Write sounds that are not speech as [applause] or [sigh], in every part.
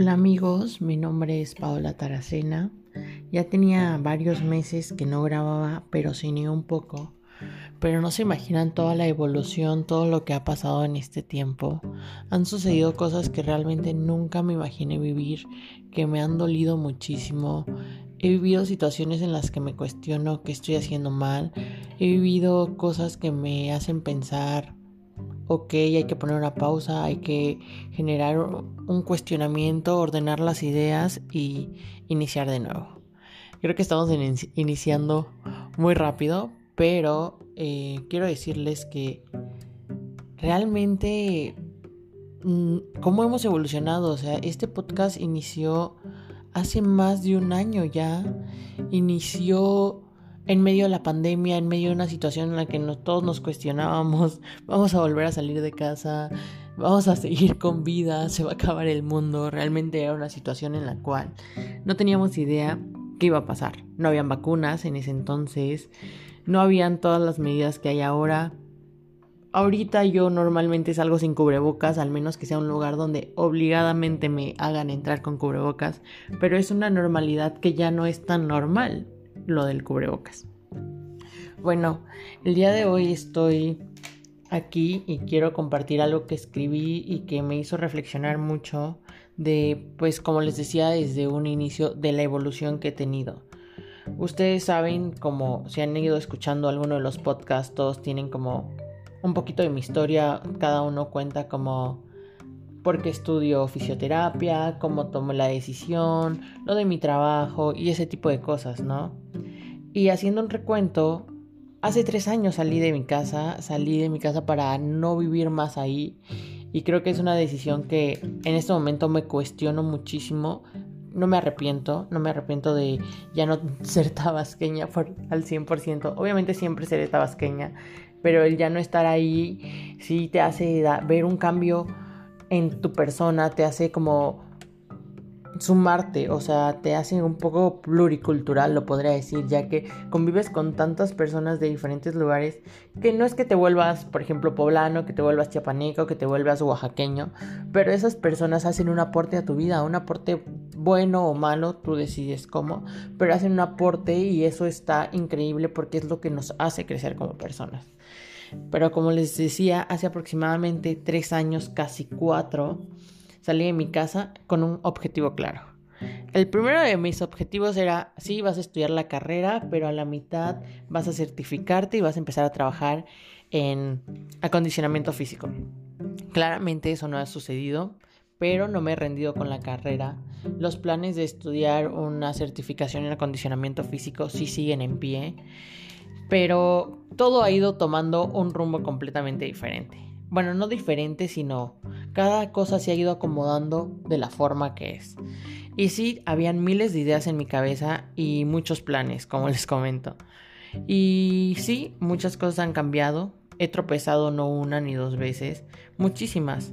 Hola amigos, mi nombre es Paola Taracena. Ya tenía varios meses que no grababa, pero ni un poco. Pero no se imaginan toda la evolución, todo lo que ha pasado en este tiempo. Han sucedido cosas que realmente nunca me imaginé vivir, que me han dolido muchísimo. He vivido situaciones en las que me cuestiono qué estoy haciendo mal. He vivido cosas que me hacen pensar ok, hay que poner una pausa, hay que generar un cuestionamiento, ordenar las ideas y iniciar de nuevo. Creo que estamos iniciando muy rápido, pero eh, quiero decirles que realmente mm, cómo hemos evolucionado. O sea, este podcast inició hace más de un año ya. Inició en medio de la pandemia, en medio de una situación en la que todos nos cuestionábamos, [laughs] vamos a volver a salir de casa, vamos a seguir con vida, se va a acabar el mundo, realmente era una situación en la cual no teníamos idea qué iba a pasar. No habían vacunas en ese entonces, no habían todas las medidas que hay ahora. Ahorita yo normalmente salgo sin cubrebocas, al menos que sea un lugar donde obligadamente me hagan entrar con cubrebocas, pero es una normalidad que ya no es tan normal lo del cubrebocas. Bueno, el día de hoy estoy aquí y quiero compartir algo que escribí y que me hizo reflexionar mucho de, pues como les decía, desde un inicio de la evolución que he tenido. Ustedes saben, como si han ido escuchando alguno de los podcasts, todos tienen como un poquito de mi historia, cada uno cuenta como porque estudio fisioterapia, cómo tomo la decisión, lo de mi trabajo y ese tipo de cosas, ¿no? Y haciendo un recuento, hace tres años salí de mi casa, salí de mi casa para no vivir más ahí y creo que es una decisión que en este momento me cuestiono muchísimo. No me arrepiento, no me arrepiento de ya no [laughs] ser tabasqueña por, al 100%. Obviamente siempre seré tabasqueña, pero el ya no estar ahí sí te hace ver un cambio en tu persona, te hace como sumarte, o sea, te hace un poco pluricultural, lo podría decir, ya que convives con tantas personas de diferentes lugares que no es que te vuelvas, por ejemplo, poblano, que te vuelvas chiapaneco, que te vuelvas oaxaqueño, pero esas personas hacen un aporte a tu vida, un aporte bueno o malo, tú decides cómo, pero hacen un aporte y eso está increíble porque es lo que nos hace crecer como personas. Pero como les decía, hace aproximadamente tres años, casi cuatro, salí de mi casa con un objetivo claro. El primero de mis objetivos era, sí, vas a estudiar la carrera, pero a la mitad vas a certificarte y vas a empezar a trabajar en acondicionamiento físico. Claramente eso no ha sucedido, pero no me he rendido con la carrera. Los planes de estudiar una certificación en acondicionamiento físico sí siguen en pie pero todo ha ido tomando un rumbo completamente diferente. Bueno, no diferente, sino cada cosa se ha ido acomodando de la forma que es. Y sí, habían miles de ideas en mi cabeza y muchos planes, como les comento. Y sí, muchas cosas han cambiado. He tropezado no una ni dos veces, muchísimas.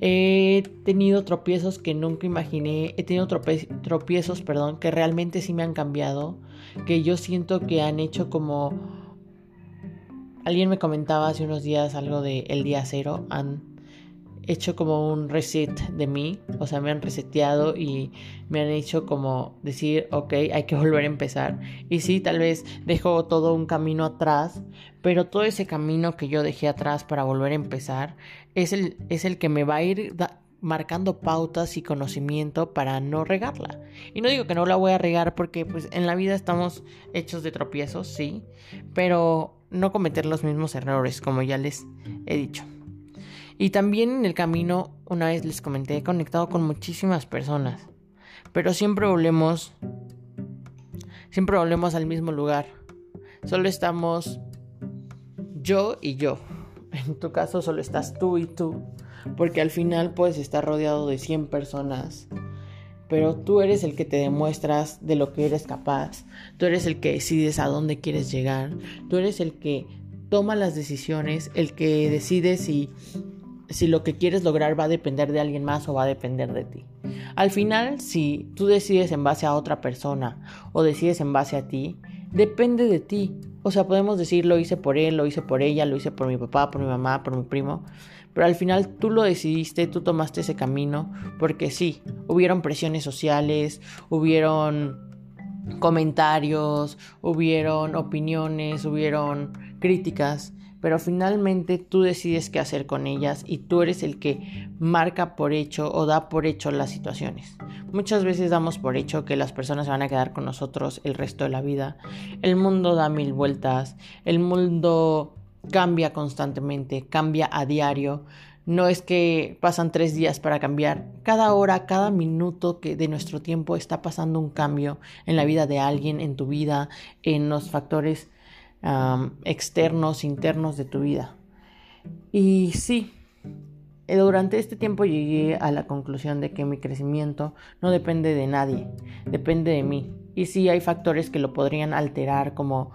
He tenido tropiezos que nunca imaginé, he tenido tropiezos, perdón, que realmente sí me han cambiado, que yo siento que han hecho como... Alguien me comentaba hace unos días algo de el día cero, han hecho como un reset de mí, o sea, me han reseteado y me han hecho como decir, ok, hay que [laughs] volver a empezar. Y sí, tal vez dejo todo un camino atrás, pero todo ese camino que yo dejé atrás para volver a empezar es el, es el que me va a ir marcando pautas y conocimiento para no regarla. Y no digo que no la voy a regar porque pues en la vida estamos hechos de tropiezos, sí, pero no cometer los mismos errores, como ya les he dicho. Y también en el camino, una vez les comenté, he conectado con muchísimas personas. Pero siempre volvemos. Siempre volvemos al mismo lugar. Solo estamos yo y yo. En tu caso solo estás tú y tú. Porque al final puedes estar rodeado de 100 personas. Pero tú eres el que te demuestras de lo que eres capaz. Tú eres el que decides a dónde quieres llegar. Tú eres el que toma las decisiones. El que decide si si lo que quieres lograr va a depender de alguien más o va a depender de ti. Al final, si tú decides en base a otra persona o decides en base a ti, depende de ti. O sea, podemos decir lo hice por él, lo hice por ella, lo hice por mi papá, por mi mamá, por mi primo. Pero al final tú lo decidiste, tú tomaste ese camino, porque sí, hubieron presiones sociales, hubieron comentarios, hubieron opiniones, hubieron críticas, pero finalmente tú decides qué hacer con ellas y tú eres el que marca por hecho o da por hecho las situaciones. Muchas veces damos por hecho que las personas se van a quedar con nosotros el resto de la vida. El mundo da mil vueltas, el mundo cambia constantemente, cambia a diario. No es que pasan tres días para cambiar. Cada hora, cada minuto que de nuestro tiempo está pasando un cambio en la vida de alguien, en tu vida, en los factores externos, internos de tu vida. Y sí, eh, durante este tiempo llegué a la conclusión de que mi crecimiento no depende de nadie, depende de mí. Y sí hay factores que lo podrían alterar, como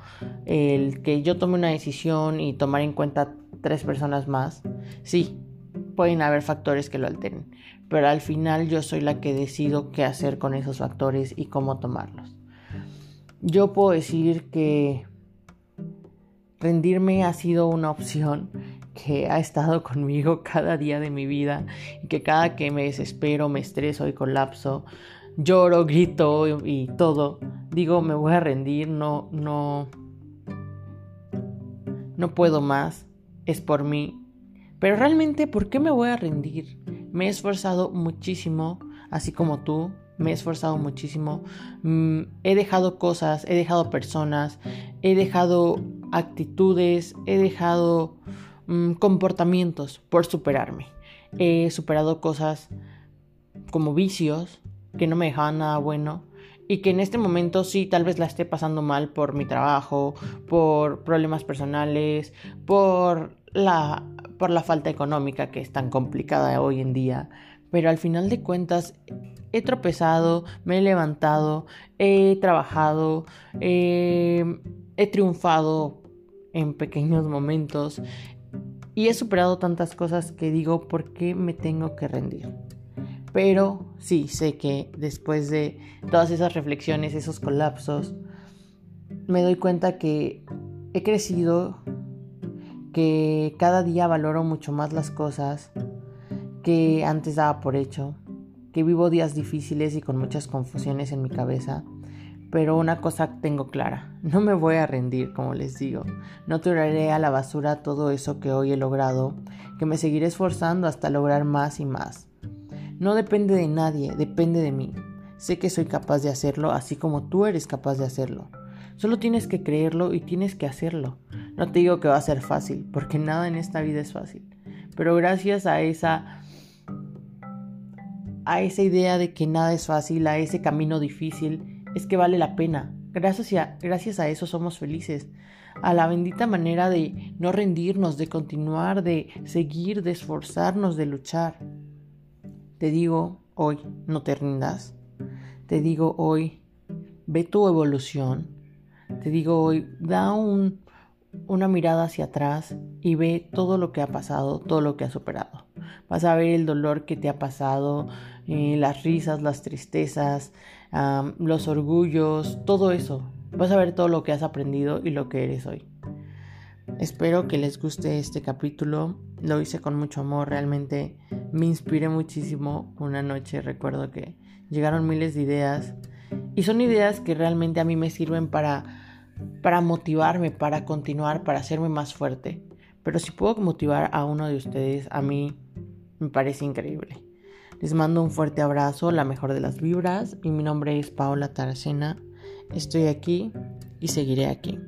el que yo tome una decisión y tomar en cuenta tres personas más. Sí, pueden haber factores que lo alteren, pero al final yo soy la que decido qué hacer con esos factores y cómo tomarlos. Yo puedo decir que rendirme ha sido una opción que ha estado [laughs] conmigo cada día de mi vida y que cada que me desespero, me estreso y colapso, lloro, grito y, todo, digo, me voy a rendir, no, no, no puedo más, es por mí. Pero realmente, ¿por qué me voy a rendir? Me he esforzado muchísimo, así como tú, me he esforzado muchísimo, mm, he dejado cosas, he dejado personas, he dejado actitudes, he dejado mm, comportamientos por superarme. He superado cosas como vicios que no me dejaban nada bueno y que en este momento sí tal vez la esté pasando mal por mi trabajo, por problemas personales, por la por la falta económica que es tan complicada hoy en día, pero al final de cuentas he tropezado, me he levantado, he trabajado, he triunfado en pequeños momentos y he superado tantas cosas que digo, ¿por qué me tengo que rendir? Pero sí, sé que después de todas esas reflexiones, esos colapsos, me doy cuenta que he crecido, que cada día valoro mucho más las cosas que antes daba por hecho, que vivo días difíciles y con muchas confusiones en mi cabeza pero una cosa tengo clara, [laughs] no me voy a rendir, como les digo. No tiraré a la basura todo eso que hoy he logrado, que me seguiré esforzando hasta lograr más y más. No depende de nadie, depende de mí. Sé que soy capaz de hacerlo, así como tú eres capaz de hacerlo. Solo tienes que creerlo y tienes que hacerlo. No te digo que va a ser fácil, porque nada en esta vida es fácil. Pero gracias a esa a esa idea de que nada es fácil, a ese camino difícil, es que vale la pena. Gracias a, gracias a eso somos felices. A la bendita manera de no rendirnos, de continuar, de seguir, de esforzarnos, de luchar. Te digo hoy, no te rindas. Te digo hoy, ve tu evolución. Te digo hoy, da un, una mirada hacia atrás y ve todo lo que ha pasado, todo lo que ha superado. Vas a ver el dolor que te ha pasado, eh, las risas, las tristezas, los orgullos, todo eso. Vas a ver todo lo que has aprendido y lo que eres hoy. Espero que les guste este capítulo. Lo hice con mucho amor, realmente me inspiré muchísimo una noche. Recuerdo que llegaron miles de ideas y son ideas que realmente a mí me sirven para para motivarme, para continuar, para hacerme más fuerte. Pero si puedo motivar a uno de ustedes, a mí me parece increíble. Les mando un fuerte abrazo, la mejor de las vibras y mi nombre es Paola Taracena. Estoy aquí y seguiré aquí.